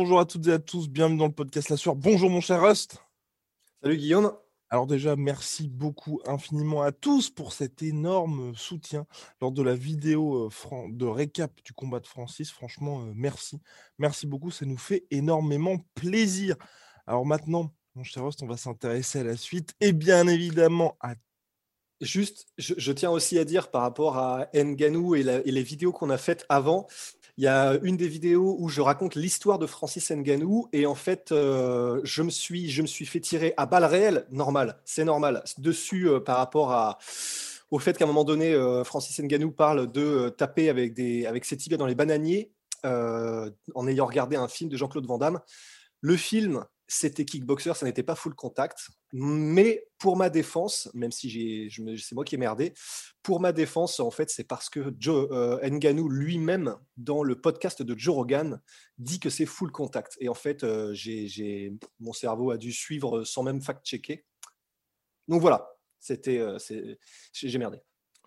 bonjour à toutes et à tous, bienvenue dans le podcast La Sueur. Bonjour mon cher Rust. Salut Guillaume. Alors déjà, merci beaucoup infiniment à tous pour cet énorme soutien lors de la vidéo euh, de récap du combat de Francis. Franchement, euh, merci. Merci beaucoup, ça nous fait énormément plaisir. Alors maintenant, mon cher Rust, on va s'intéresser à la suite et bien évidemment à Juste, je, tiens aussi à dire par rapport à Nganou et, et les vidéos qu'on a faites avant, il y a une des vidéos où je raconte l'histoire de Francis Nganou et en fait, euh, je, me suis, je me suis fait tirer à balles réelles, normal, c'est normal, dessus euh, par rapport au fait qu'à un moment donné, euh, Francis Nganou parle de taper avec, des, avec ses tibias dans les bananiers en ayant regardé un film de Jean-Claude Van Damme. Le film, c'était kickboxer, ça n'était pas full contact. Mais pour ma défense, même si c'est moi qui ai merdé, pour ma défense, en fait, c'est parce que Joe euh, Nganou lui-même, dans le podcast de Joe Rogan, dit que c'est full contact. Et en fait, euh, j'ai, mon cerveau a dû suivre sans même fact-checker. Donc voilà, c'était, euh, j'ai merdé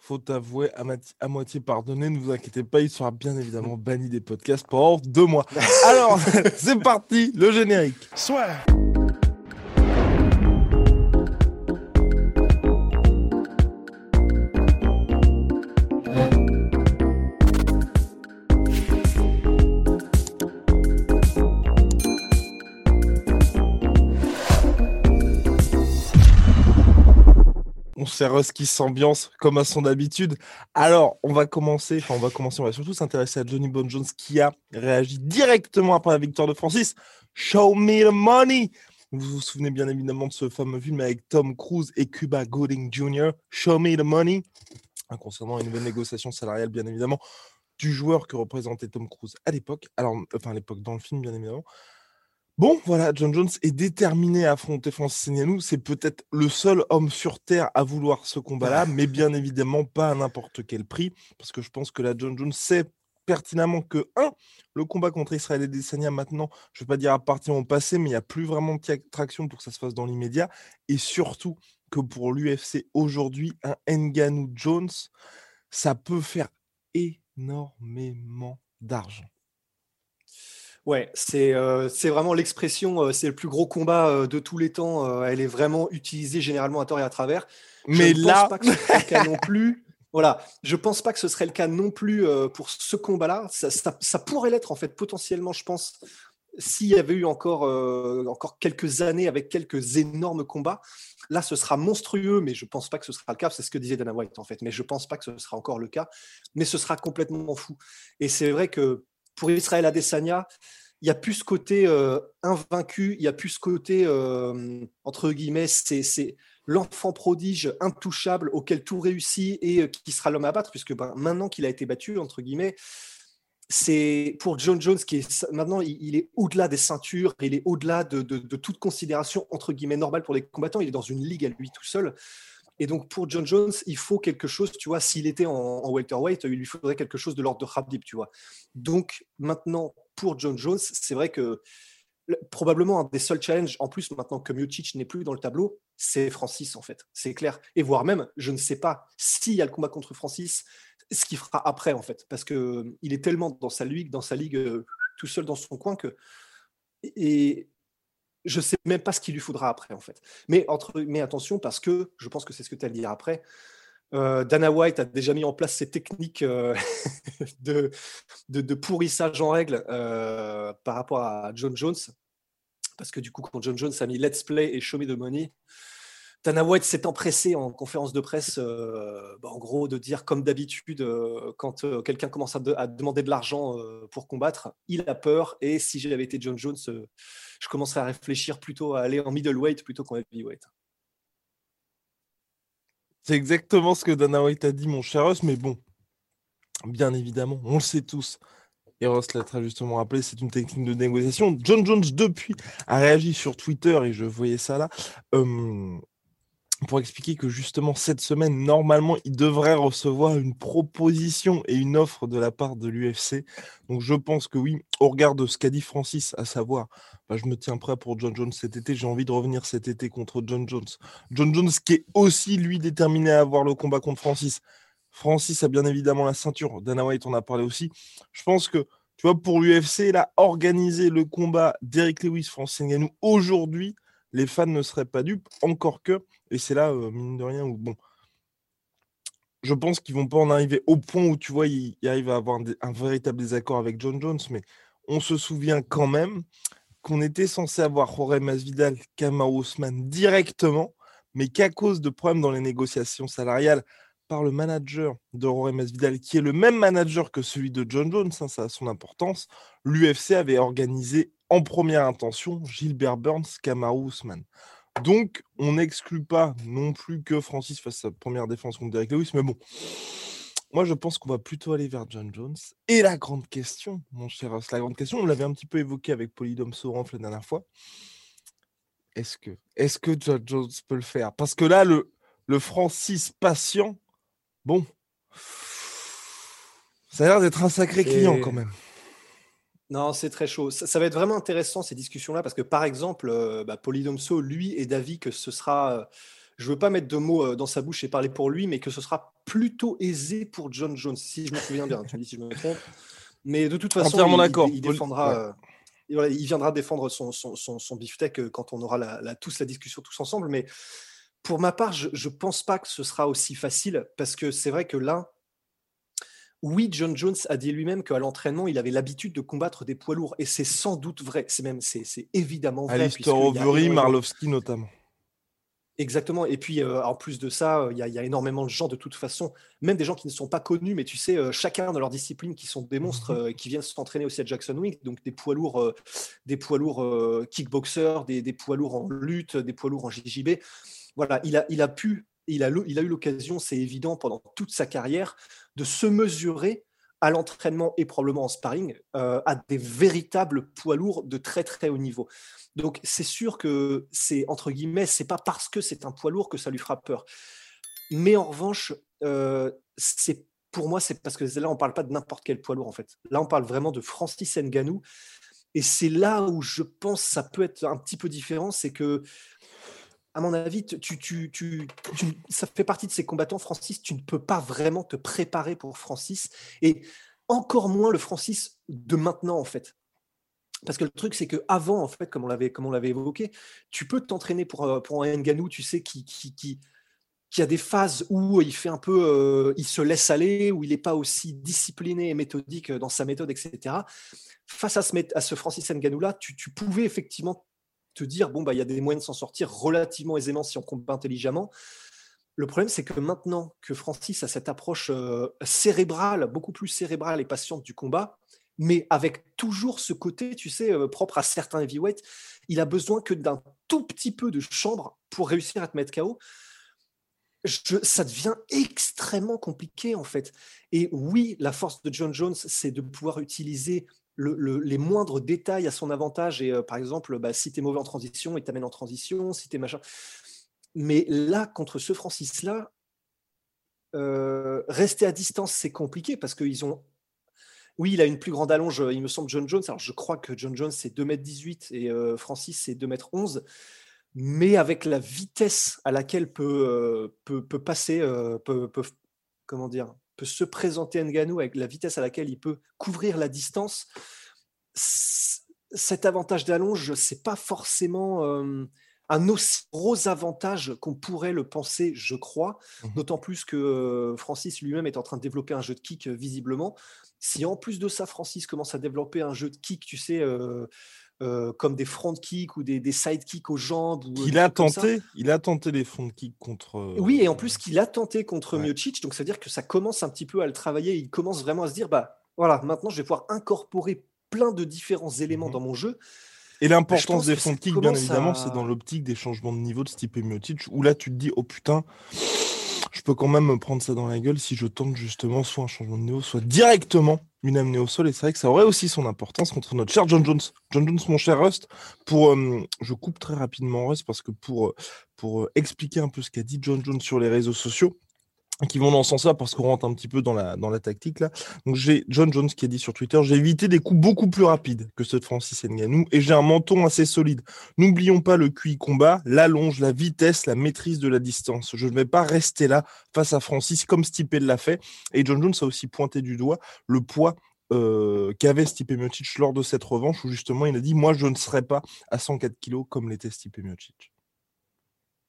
faut avouer à, moitié pardonné, ne vous inquiétez pas, il sera bien évidemment banni des podcasts pendant deux mois. Alors, c'est parti, le générique. Soit. Ross qui s'ambiance comme à son habitude. Alors, on va commencer, enfin, on va commencer, on va surtout s'intéresser à Johnny Bon Jones qui a réagi directement après la victoire de Francis. Show me the money! Vous vous souvenez bien évidemment de ce fameux film avec Tom Cruise et Cuba Gooding Jr., Show Me the Money, concernant une nouvelle négociation salariale, bien évidemment, du joueur que représentait Tom Cruise à l'époque, alors, enfin, à l'époque dans le film, bien évidemment. Bon, voilà, John Jones est déterminé à affronter Francis Ngannou. C'est peut-être le seul homme sur Terre à vouloir ce combat-là, mais bien évidemment pas à n'importe quel prix, parce que je pense que la John Jones sait pertinemment que, un, le combat contre Israël et Desania maintenant, je ne vais pas dire partir au passé, mais il n'y a plus vraiment de traction pour que ça se fasse dans l'immédiat, et surtout que pour l'UFC aujourd'hui, un Ngannou Jones, ça peut faire énormément d'argent. Ouais, c'est euh, vraiment l'expression, euh, c'est le plus gros combat euh, de tous les temps. elle est vraiment utilisée généralement à tort et à travers. Mais je là, pense pas que ce serait le cas non plus. Voilà, je pense pas que ce serait le cas non plus pour ce combat-là. Ça, ça, pourrait l'être en fait potentiellement, je pense, s'il y avait eu encore encore quelques années avec quelques énormes combats. Là, ce sera monstrueux, mais je pense pas que ce sera le cas. C'est ce que disait Dana White en fait, mais je pense pas que ce sera encore le cas. Mais ce sera complètement fou. Et c'est vrai que pour Israël Adesanya, il n'y a plus ce côté euh, invaincu, il n'y a plus ce côté, euh, entre guillemets, c'est l'enfant prodige intouchable auquel tout réussit et euh, qui sera l'homme à battre, puisque ben, maintenant qu'il a été battu, entre guillemets, c'est pour John Jones qui est maintenant il, est au-delà des ceintures, il est au-delà de, de, toute considération entre guillemets normale pour les combattants. Il est dans une ligue à lui tout seul. Et donc, pour John Jones, il faut quelque chose, tu vois, s'il était en, welterweight, il lui faudrait quelque chose de l'ordre de Khabib, tu vois. Donc, maintenant, pour John Jones, c'est vrai que probablement un des seuls challenges, en plus, maintenant que Miocic n'est plus dans le tableau, c'est Francis, en fait. C'est clair. Et voire même, je ne sais pas s'il y a le combat contre Francis, ce qu'il fera après, en fait. Parce qu'il est tellement dans sa ligue, dans sa ligue, euh, tout seul dans son coin que. Et je sais même pas ce qu'il lui faudra après, en fait. Mais, entre, mais attention, parce que je pense que c'est ce que tu as dire après. Euh, Dana White a déjà mis en place ses techniques euh, de, de, pourrissage en règle euh, par rapport à John Jones. Parce que du coup, quand John Jones a mis Let's Play et Show Me the Money, Dana White s'est empressé en conférence de presse, bah, en gros, de dire comme d'habitude, quand quelqu'un commence à, à, demander de l'argent pour combattre, il a peur. Et si j'avais été John Jones, je commencerais à réfléchir plutôt à aller en middleweight plutôt qu'en heavyweight. C'est exactement ce que Dana White a dit, mon cher Ross, mais bon, bien évidemment, on le sait tous. Et Ross l'a très justement rappelé, c'est une technique de négociation. John Jones, depuis, a réagi sur Twitter, et je voyais ça là, pour expliquer que justement cette semaine, normalement, il devrait recevoir une proposition et une offre de la part de l'UFC. Donc je pense que oui, au regard de ce qu'a dit Francis, à savoir, bah, je me tiens prêt pour John Jones cet été, j'ai envie de revenir cet été contre John Jones. John Jones qui est aussi, lui, déterminé à avoir le combat contre Francis. Francis a bien évidemment la ceinture, Dana White en a parlé aussi. Je pense que Tu vois, pour l'UFC, là, organiser le combat d'Eric Lewis, Francis Ngannou aujourd'hui, les fans ne seraient pas dupes, encore que, et c'est là, euh, mine de rien, où bon, je pense qu'ils vont pas en arriver au point où tu vois, ils, arrivent à avoir un, véritable désaccord avec John Jones, mais on se souvient quand même qu'on était censé avoir Jorge Masvidal, Kamau Ousmane directement, mais qu'à cause de problèmes dans les négociations salariales par le manager de Jorge Masvidal, qui est le même manager que celui de John Jones, hein, ça a son importance, l'UFC avait organisé en première intention Gilbert Burns, Kamaru Usman. Donc, on n'exclut pas non plus que Francis fasse sa première défense contre Derek Lewis, mais bon, moi je pense qu'on va plutôt aller vers John Jones. Et la grande question, mon cher Ross, la grande question, on l'avait un petit peu évoqué avec Polydome Soranf la dernière fois. Est-ce que, est que John Jones peut le faire? Parce que là, le, le Francis patient, bon, ça a l'air d'être un sacré client quand même. Non, c'est très chaud. Ça, va être vraiment intéressant ces discussions-là parce que par exemple, euh, bah, Polydomso, lui, est d'avis que ce sera. Euh, je veux pas mettre de mots euh, dans sa bouche et parler pour lui, mais que ce sera plutôt aisé pour John Jones, si je me souviens bien. tu me dis si je me trompe. Mais de toute façon, il, il, défendra. il viendra défendre son, son, son, son beefsteak quand on aura la, tous la discussion tous ensemble. Mais pour ma part, je ne pense pas que ce sera aussi facile parce que c'est vrai que là, oui, John Jones a dit lui-même qu'à l'entraînement, il avait l'habitude de combattre des poids lourds. Et c'est sans doute vrai. C'est même, c'est, évidemment vrai. Alistair Overy, Marlovski notamment. Exactement. Et puis, euh, en plus de ça, il y, a énormément de gens, de toute façon, même des gens qui ne sont pas connus, mais tu sais, euh, chacun dans leur discipline, qui sont des monstres, mhm. euh, qui viennent s'entraîner aussi à Jackson Wing, donc des poids lourds, des poids lourds kickboxers, des, des, poids lourds en lutte, des poids lourds en JJB. Voilà, il a, il a pu il a, eu l'occasion, c'est évident, pendant toute sa carrière, de se mesurer à l'entraînement et probablement en sparring euh, à des véritables poids lourds de très très haut niveau. Donc c'est sûr que c'est entre guillemets, c'est pas parce que c'est un poids lourd que ça lui fera peur. Mais en revanche, euh, c'est pour moi, c'est parce que là on parle pas de n'importe quel poids lourd en fait. Là on parle vraiment de Francis Ngannou. Et c'est là où je pense ça peut être un petit peu différent, c'est que à mon avis, tu, ça fait partie de ces combattants, Francis, tu ne peux pas vraiment te préparer pour Francis, et encore moins le Francis de maintenant, en fait. Parce que le truc, c'est que avant, en fait, comme on l'avait, comme on l'avait évoqué, tu peux t'entraîner pour, euh, pour un Nganou, tu sais, qui, qui, qui, a des phases où il fait un peu, euh, il se laisse aller, où il n'est pas aussi discipliné et méthodique dans sa méthode, etc. Face à ce, à ce Francis Nganou-là, tu, tu pouvais effectivement te dire bon bah il y a des moyens de s'en sortir relativement aisément si on combat intelligemment. Le problème, c'est que maintenant que Francis a cette approche euh, cérébrale, beaucoup plus cérébrale et patiente du combat, mais avec toujours ce côté, tu sais, euh, propre à certains heavyweights, il a besoin que d'un tout petit peu de chambre pour réussir à te mettre KO. ça devient extrêmement compliqué en fait. Et oui, la force de John Jones, c'est de pouvoir utiliser les moindres détails à son avantage. Et euh, par exemple, bah, si tu es mauvais en transition, il t'amène en transition, si tu es machin. Mais là, contre ce Francis-là, euh, rester à distance, c'est compliqué parce qu'ils ont. Oui, il a une plus grande allonge, il me semble, John Jones. Alors, je crois que John Jones, c'est 2m18 et euh, Francis, c'est 2m11. Mais avec la vitesse à laquelle peut, peut, peut passer, peut, comment dire, se présenter Nganou avec la vitesse à laquelle il peut couvrir la distance, cet avantage d'allonge, c'est pas forcément euh, un aussi gros avantage qu'on pourrait le penser, je crois. Mmh D'autant plus que euh, Francis lui-même est en train de développer un jeu de kick euh, visiblement. Si en plus de ça, Francis commence à développer un jeu de kick, tu sais, euh, comme des front kicks ou des, des side kicks aux jambes. Ou, il, a tenté, il a tenté les front kicks contre. Euh, oui, et en plus qu'il a tenté contre ouais. Miocic, donc ça veut dire que ça commence un petit peu à le travailler. Il commence vraiment à se dire bah voilà, maintenant je vais pouvoir incorporer plein de différents éléments mmh dans mon jeu. Et l'importance des front kicks, bien évidemment, c'est dans l'optique des changements de niveau de Stipe Miocic, où là tu te dis oh putain je peux quand même me prendre ça dans la gueule si je tente justement soit un changement de niveau, soit directement une amenée au sol. Et c'est vrai que ça aurait aussi son importance contre notre cher John Jones. John Jones, mon cher Rust, pour, euh, je coupe très rapidement Rust parce que pour, euh, pour euh, expliquer un peu ce qu'a dit John Jones sur les réseaux sociaux, qui vont dans ce sens-là parce qu'on rentre un petit peu dans la, tactique là. Donc j'ai John Jones qui a dit sur Twitter j'ai évité des coups beaucoup plus rapides que ceux de Francis Ngannou et j'ai un menton assez solide. N'oublions pas le QI combat, l'allonge, la vitesse, la maîtrise de la distance. Je ne vais pas rester là face à Francis comme Stipe l'a fait. Et John Jones a aussi pointé du doigt le poids euh, qu'avait Stipe Miocic lors de cette revanche où justement il a dit Moi, je ne serai pas à 104 kilos comme l'était Stipe Miocic.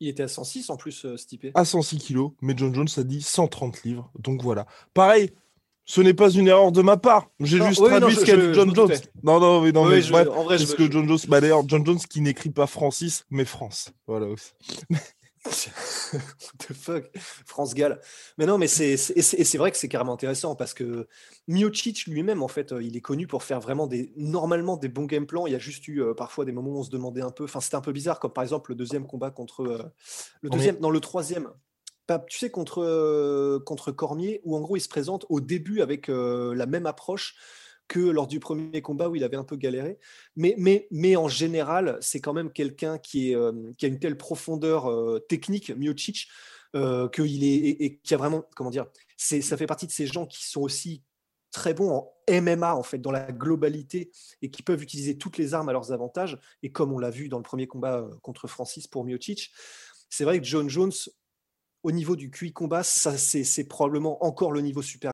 Il était à 106 en plus, euh, Stipe. À 106 kilos, mais John Jones a dit 130 livres. Donc voilà. Pareil, ce n'est pas une erreur de ma part. J'ai juste traduit ce qu'a dit John Jones. Non, non, mais non, mais bref, en vrai, que John Jones, bah, d'ailleurs, John Jones qui n'écrit pas Francis, mais France. Voilà aussi. What the fuck? France Gall. Mais non, mais c'est c'est vrai que c'est carrément intéressant parce que Miocic lui-même, en fait, euh, il est connu pour faire vraiment des normalement des bons game plans. Il y a juste eu euh, parfois des moments où on se demandait un peu. Enfin, c'était un peu bizarre, comme par exemple le deuxième combat contre euh, le deuxième, dans le troisième. Tu sais, contre, contre Cormier, où en gros il se présente au début avec la même approche que lors du premier combat où il avait un peu galéré. Mais, mais, mais en général, c'est quand même quelqu'un qui, euh, a une telle profondeur euh, technique, Miocic, euh, qu'il est et, qui a vraiment, comment dire, c'est, ça fait partie de ces gens qui sont aussi très bons en MMA en fait dans la globalité et qui peuvent utiliser toutes les armes à leurs avantages et comme on l'a vu dans le premier combat contre Francis pour Miocic c'est vrai que John Jones au niveau du QI combat ça c'est, c'est probablement encore le niveau supérieur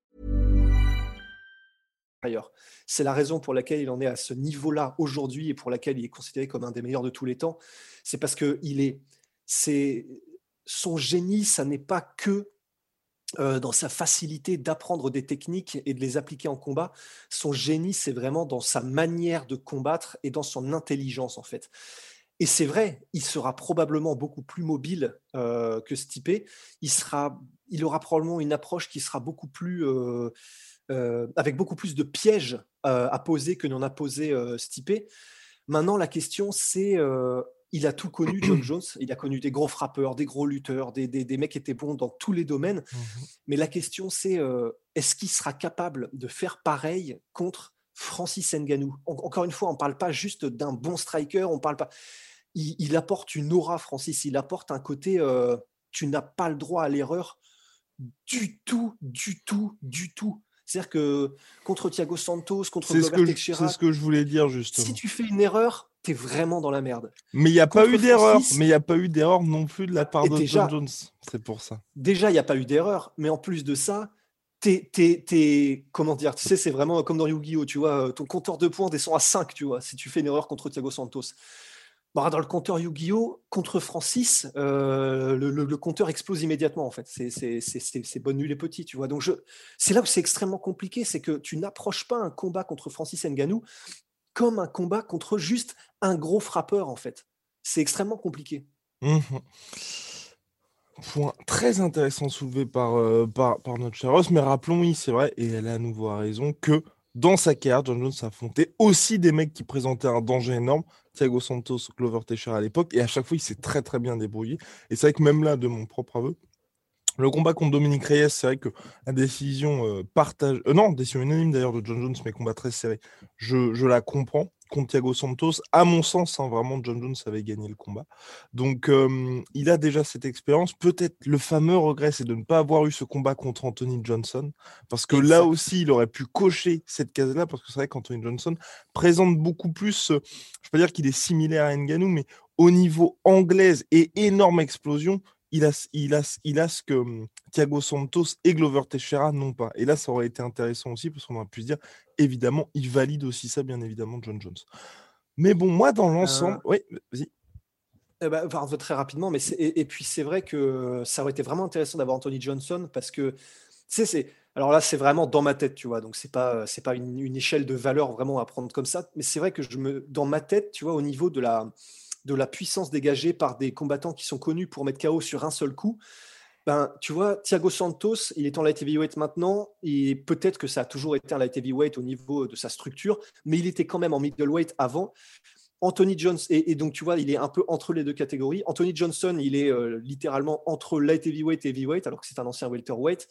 C'est la raison pour laquelle il en est à ce niveau-là aujourd'hui et pour laquelle il est considéré comme un des meilleurs de tous les temps. C'est parce que il est, c'est son génie, ça n'est pas que euh, dans sa facilité d'apprendre des techniques et de les appliquer en combat. Son génie, c'est vraiment dans sa manière de combattre et dans son intelligence, en fait. Et c'est vrai, il sera probablement beaucoup plus mobile euh, que Stipe. Il, sera, il aura probablement une approche qui sera beaucoup plus... Euh, euh, avec beaucoup plus de pièges euh, à poser que n'en a posé euh, Stipe. Maintenant, la question, c'est il a tout connu, John Jones. Il a connu des gros frappeurs, des gros lutteurs, des, des, mecs qui étaient bons dans tous les domaines. Mmh Mais la question, c'est est-ce qu'il sera capable de faire pareil contre Francis Ngannou? Encore une fois, on ne parle pas juste d'un bon striker, on parle pas. Il, apporte une aura, Francis. Il apporte un côté. tu n'as pas le droit à l'erreur du tout, du tout, du tout. C'est-à-dire que contre Thiago Santos, contre Teixeira, c'est ce que je voulais dire justement. Si tu fais une erreur, tu es vraiment dans la merde. Mais il n'y a pas eu d'erreur. Mais il n'y a pas eu d'erreur non plus de la part de John Jones. C'est pour ça. Déjà, il n'y a pas eu d'erreur. Mais en plus de ça, t'es, t'es, comment dire, tu sais, c'est vraiment comme dans Yu-Gi-Oh, tu vois, ton compteur de points descend à 5, tu vois, si tu fais une erreur contre Thiago Santos. Bah, dans le compteur Yu-Gi-Oh, contre Francis, euh, le, compteur explose immédiatement, en fait. C'est bonne nuit les petits, tu vois. Donc, c'est là où c'est extrêmement compliqué, c'est que tu n'approches pas un combat contre Francis Nganou comme un combat contre juste un gros frappeur, en fait. C'est extrêmement compliqué. Mmh Point très intéressant soulevé par, euh, par, par, notre cher Ross, mais rappelons, oui, c'est vrai, et elle a à nouveau raison, que dans sa carrière, John Jones a affronté aussi des mecs qui présentaient un danger énorme. Thiago Santos, Glover Teixeira à l'époque, et à chaque fois, il s'est très très bien débrouillé. Et c'est vrai que même là, de mon propre aveu, le combat contre Dominique Reyes, c'est vrai que la décision euh, partage, euh, non, décision unanime d'ailleurs de John Jones, mais combat très serré, je, je la comprends contre Thiago Santos. À mon sens, hein, vraiment, John Jones avait gagné le combat. Donc, il a déjà cette expérience. Peut-être le fameux regret, c'est de ne pas avoir eu ce combat contre Anthony Johnson. Parce que là aussi, il aurait pu cocher cette case-là. Parce que c'est vrai qu'Anthony Johnson présente beaucoup plus, je ne vais pas dire qu'il est similaire à Nganou, mais au niveau anglaise et énorme explosion, il a, il a, il a ce que Thiago Santos et Glover Teixeira n'ont pas. Et là, ça aurait été intéressant aussi, parce qu'on aurait pu se dire, évidemment, il valide aussi ça, bien évidemment, John Jones. Mais bon, moi, dans l'ensemble, euh, oui, vas-y. Eh ben, très rapidement, mais et, puis c'est vrai que ça aurait été vraiment intéressant d'avoir Anthony Johnson parce que sais, Alors là, c'est vraiment dans ma tête, tu vois. Donc, c'est pas, c'est pas une, une, échelle de valeur vraiment à prendre comme ça. Mais c'est vrai que je me, dans ma tête, tu vois, au niveau de la, de la puissance dégagée par des combattants qui sont connus pour mettre KO sur un seul coup, ben, tu vois, Thiago Santos, il est en light heavyweight maintenant, et peut-être que ça a toujours été un light heavyweight au niveau de sa structure, mais il était quand même en middleweight avant. Anthony Johnson, et, donc tu vois, il est un peu entre les deux catégories. Anthony Johnson, il est euh, littéralement entre light heavyweight et heavyweight, alors que c'est un ancien welterweight.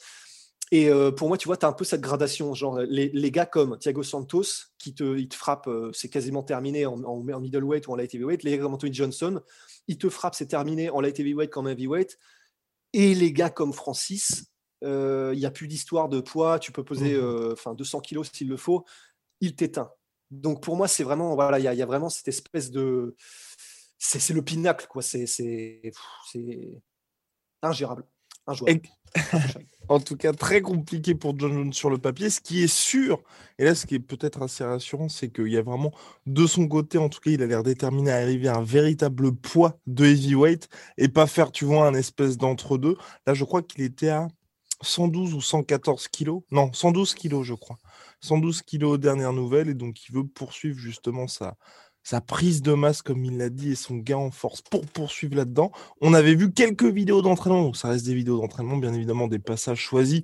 Et euh, pour moi, tu vois, tu as un peu cette gradation. Genre, les, gars comme Thiago Santos, qui te, il te frappe, euh, c'est quasiment terminé en, en, middleweight ou en light heavyweight. Les gars comme Anthony Johnson, il te frappe, c'est terminé en light heavyweight comme heavyweight. Et les gars comme Francis, euh, il n'y a plus d'histoire de poids, tu peux poser mmh. enfin 200 kilos s'il le faut, il t'éteint. Donc pour moi, c'est vraiment, voilà, il y, y, a vraiment cette espèce de. C'est le pinacle, quoi. C'est ingérable. en tout cas, très compliqué pour John Jones sur le papier. Ce qui est sûr, et là, ce qui est peut-être assez rassurant, c'est qu'il y a vraiment, de son côté, en tout cas, il a l'air déterminé à arriver à un véritable poids de heavyweight et pas faire, tu vois, un espèce d'entre-deux. Là, je crois qu'il était à 112 ou 114 kilos. Non, 112 kilos, je crois. 112 kilos aux dernières nouvelles, et donc il veut poursuivre justement sa, sa prise de masse, comme il l'a dit, et son gain en force pour poursuivre là-dedans. On avait vu quelques vidéos d'entraînement, donc ça reste des vidéos d'entraînement, bien évidemment, des passages choisis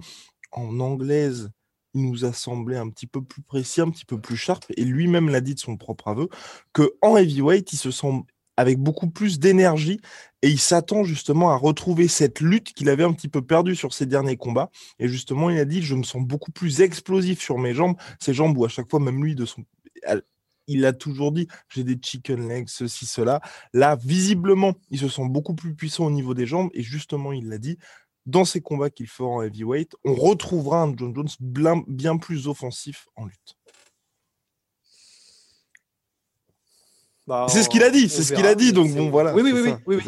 en anglaise. Il nous a semblé un petit peu plus précis, un petit peu plus sharp, et lui-même l'a dit de son propre aveu, que en heavyweight, il se sent avec beaucoup plus d'énergie et il s'attend justement à retrouver cette lutte qu'il avait un petit peu perdue sur ses derniers combats. Et justement, il a dit, je me sens beaucoup plus explosif sur mes jambes, ces jambes où à chaque fois, même lui, de son il a toujours dit j'ai des chicken legs, ceci, cela. Là, visiblement, il se sent beaucoup plus puissant au niveau des jambes et justement, il l'a dit. Dans ces combats qu'il fera en heavyweight, on retrouvera un John Jones bien, plus offensif en lutte. Bah, c'est ce qu'il a dit, c'est ce qu'il a dit, donc bon voilà. Oui, oui, oui, oui,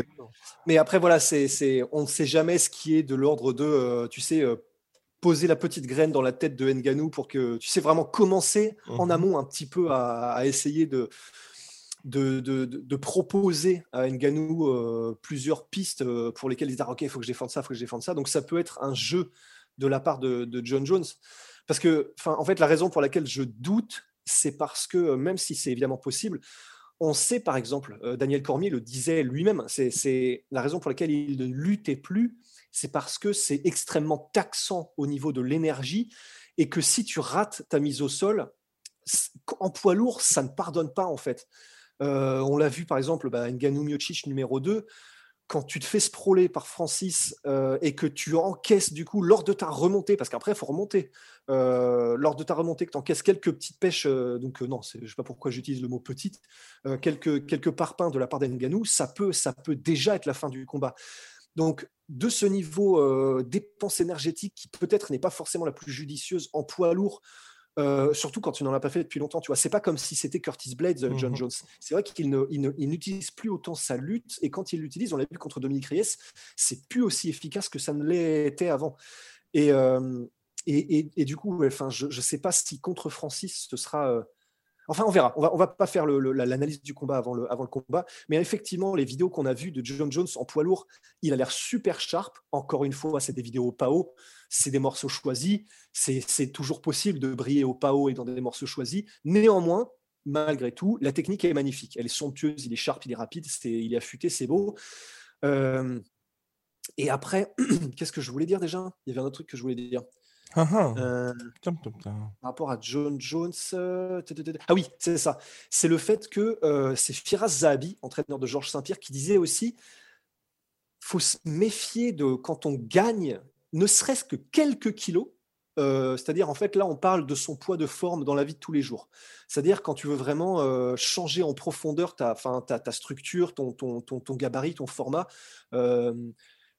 Mais après voilà, c'est, on ne sait jamais ce qui est de l'ordre de, euh, tu sais, euh, poser la petite graine dans la tête de Nganou pour que tu sais vraiment commencer en mhm. amont un petit peu à, essayer de de, de, proposer à Nganou euh, plusieurs pistes euh, pour lesquelles il dit ok il faut que je défende ça il faut que je défende ça donc ça peut être un jeu de la part de, John Jones parce que en fait la raison pour laquelle je doute c'est parce que euh, même si c'est évidemment possible on sait par exemple Daniel Cormier le disait lui-même c'est la raison pour laquelle il ne luttait plus c'est parce que c'est extrêmement taxant au niveau de l'énergie et que si tu rates ta mise au sol, en poids lourd, ça ne pardonne pas en fait. Euh, on l'a vu par exemple, bah, Nganou Miocic numéro 2, quand tu te fais sprawler par Francis euh, et que tu encaisses du coup lors de ta remontée, parce qu'après il faut remonter, euh, lors de ta remontée que tu encaisses quelques petites pêches, donc non, je ne sais pas pourquoi j'utilise le mot petite, quelques, quelques parpaings de la part d'Nganou, ça peut, ça peut déjà être la fin du combat. Donc, de ce niveau euh, dépense énergétique qui peut-être n'est pas forcément la plus judicieuse en poids lourd, euh, surtout quand tu n'en as pas fait depuis longtemps. Tu vois, c'est pas comme si c'était Curtis Blades, euh, John mmh Jones. C'est vrai qu'il n'utilise plus autant sa lutte et quand il l'utilise, on l'a vu contre Dominique Reyes, c'est plus aussi efficace que ça ne l'était avant. Et, et, du coup, enfin, je ne sais pas si contre Francis ce sera Enfin, on verra. On va, va pas faire l'analyse du combat avant le, combat. Mais effectivement, les vidéos qu'on a vues de John Jones en poids lourd, il a l'air super sharp. Encore une fois, c'est des vidéos PAO, c'est des morceaux choisis. C'est toujours possible de briller au PAO et dans des morceaux choisis. Néanmoins, malgré tout, la technique est magnifique. Elle est somptueuse, il est sharp, il est rapide, il est affûté, c'est beau. Euh, et après, qu'est-ce que je voulais dire déjà? Il y avait un autre truc que je voulais dire. Ah. Euh, par rapport à John Jones. Euh, ah oui, c'est ça. C'est le fait que euh, c'est Firas Zahabi, entraîneur de Georges Saint-Pierre, qui disait aussi faut se méfier de quand on gagne, ne serait-ce que quelques kilos. C'est-à-dire, en fait, là, on parle de son poids de forme dans la vie de tous les jours. C'est-à-dire, quand tu veux vraiment changer en profondeur ta, ta, ta structure, ton, ton, ton, ton, gabarit, ton format,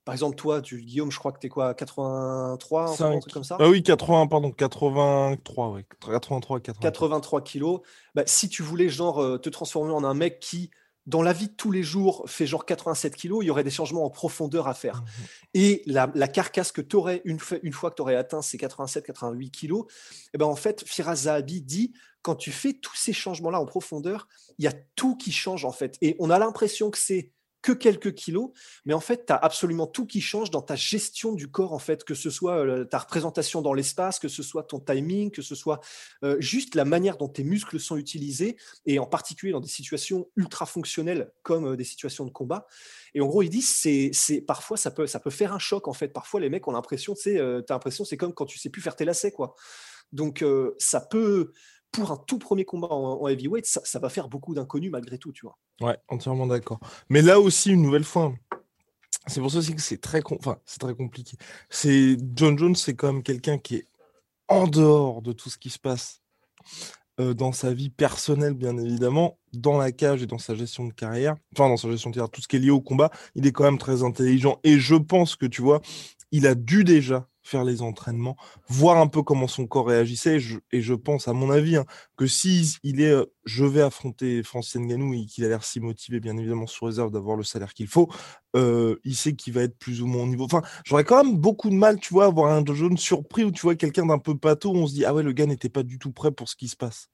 par exemple, toi, tu, Guillaume, je crois que tu es quoi, 83, un truc comme ça Ah oui, 80, pardon, 83, ouais. 83, 83. 83 kilos. Bah, si tu voulais, genre, euh, te transformer en un mec qui, dans la vie de tous les jours, fait genre 87 kilos, il y aurait des changements en profondeur à faire. Mmh Et la, carcasse que tu aurais, une, une, fois que tu aurais atteint ces 87, 88 kilos, eh ben, en fait, Firaz Zahabi dit, quand tu fais tous ces changements-là en profondeur, il y a tout qui change, en fait. Et on a l'impression que c'est que quelques kilos, mais en fait, tu as absolument tout qui change dans ta gestion du corps, en fait, que ce soit euh, ta représentation dans l'espace, que ce soit ton timing, que ce soit euh, juste la manière dont tes muscles sont utilisés, et en particulier dans des situations ultra fonctionnelles comme euh, des situations de combat. Et en gros, ils disent, c'est, c'est parfois ça peut, ça peut faire un choc, en fait. Parfois, les mecs ont l'impression, tu sais, t'as l'impression, c'est comme quand tu sais plus faire tes lacets, quoi. Donc, ça peut pour un tout premier combat en, heavyweight, ça, va faire beaucoup d'inconnus malgré tout, tu vois. Ouais, entièrement d'accord. Mais là aussi, une nouvelle fois, c'est pour ça aussi que c'est très, enfin, c'est très compliqué. C'est John Jones, c'est quand même quelqu'un qui est en dehors de tout ce qui se passe euh, dans sa vie personnelle, bien évidemment, dans la cage et dans sa gestion de carrière, enfin dans sa gestion de carrière, tout ce qui est lié au combat, il est quand même très intelligent. Et je pense que, tu vois, il a dû déjà faire les entraînements, voir un peu comment son corps réagissait. Et je, pense, à mon avis, hein, que si il est, euh, je vais affronter Francien Ganou et qu'il a l'air si motivé, bien évidemment, sous réserve d'avoir le salaire qu'il faut, euh, il sait qu'il va être plus ou moins au niveau. Enfin, j'aurais quand même beaucoup de mal, tu vois, à avoir un jaune surpris où tu vois quelqu'un d'un peu pâteau, on se dit, ah ouais, le gars n'était pas du tout prêt pour ce qui se passe.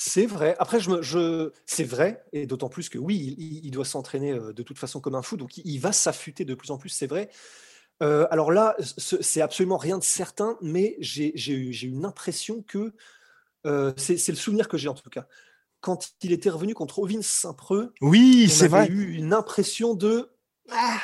C'est vrai. Après, je, je... c'est vrai, et d'autant plus que oui, il, doit s'entraîner euh, de toute façon comme un fou, donc il va s'affûter de plus en plus, c'est vrai. Euh, alors là, c'est absolument rien de certain, mais j'ai eu une impression que euh, c'est le souvenir que j'ai en tout cas. Quand il était revenu contre Ovin Saint-Preux, oui, c'est vrai. eu une impression de ah,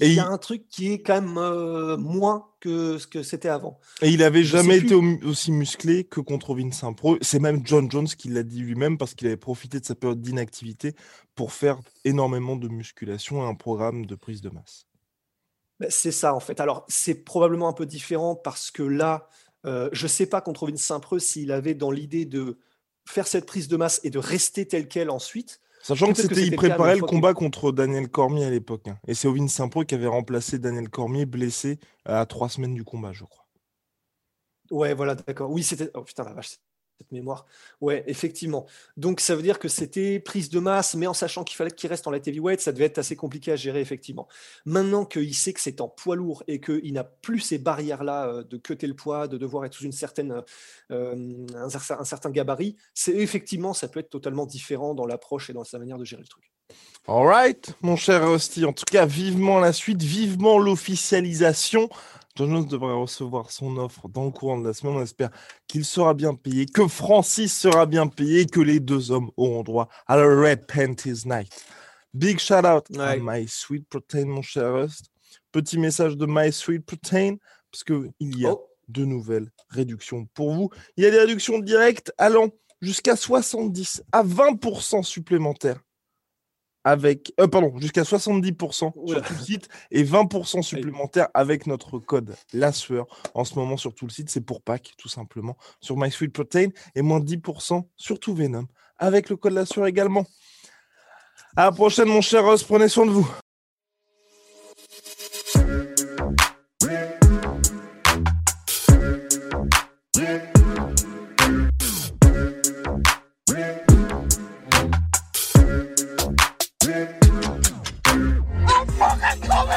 il y a un truc qui est quand même euh, moins que ce que c'était avant. Et il avait jamais été aussi musclé que contre Ovin Saint-Preux. C'est même John Jones qui l'a dit lui-même parce qu'il avait profité de sa période d'inactivité pour faire énormément de musculation et un programme de prise de masse. Bah, c'est ça, en fait. Alors, c'est probablement un peu différent parce que là, euh, je ne sais pas contre Vince Saint-Preux s'il avait dans l'idée de faire cette prise de masse et de rester tel quel ensuite. Sachant que c'était, il préparait le, combat contre Daniel Cormier à l'époque. Hein. Et c'est Ovin Saint-Preux qui avait remplacé Daniel Cormier blessé à trois semaines du combat, je crois. Ouais, voilà, d'accord. Oui, c'était. Oh putain, la vache, cette mémoire. Ouais, effectivement. Donc ça veut dire que c'était prise de masse, mais en sachant qu'il fallait qu'il reste en light heavyweight, ça devait être assez compliqué à gérer, effectivement. Maintenant qu'il sait que c'est en poids lourd et qu'il n'a plus ces barrières-là euh, de cuter le poids, de devoir être sous une certaine, euh, un, certain gabarit, c'est effectivement, ça peut être totalement différent dans l'approche et dans sa manière de gérer le truc. All right, mon cher Rusty. En tout cas, vivement la suite, vivement l'officialisation. John Jones devrait recevoir son offre dans le courant de la semaine. On espère qu'il sera bien payé, que Francis sera bien payé, que les deux hommes auront droit à la Red Panties Night. Big shout out à My Sweet Protein, mon cher Rust. Petit message de My Sweet Protein, parce qu'il y a oh. de nouvelles réductions pour vous. Il y a des réductions directes allant jusqu'à 70 à 20% supplémentaires avec, euh, pardon, jusqu'à 70% sur tout le site et 20% supplémentaires avec notre code la sueur. En ce moment, sur tout le site, c'est pour Pâques, tout simplement, sur My Sweet Protein et moins 10% sur tout Venom avec le code la sueur également. À la prochaine, mon cher Ross, prenez soin de vous.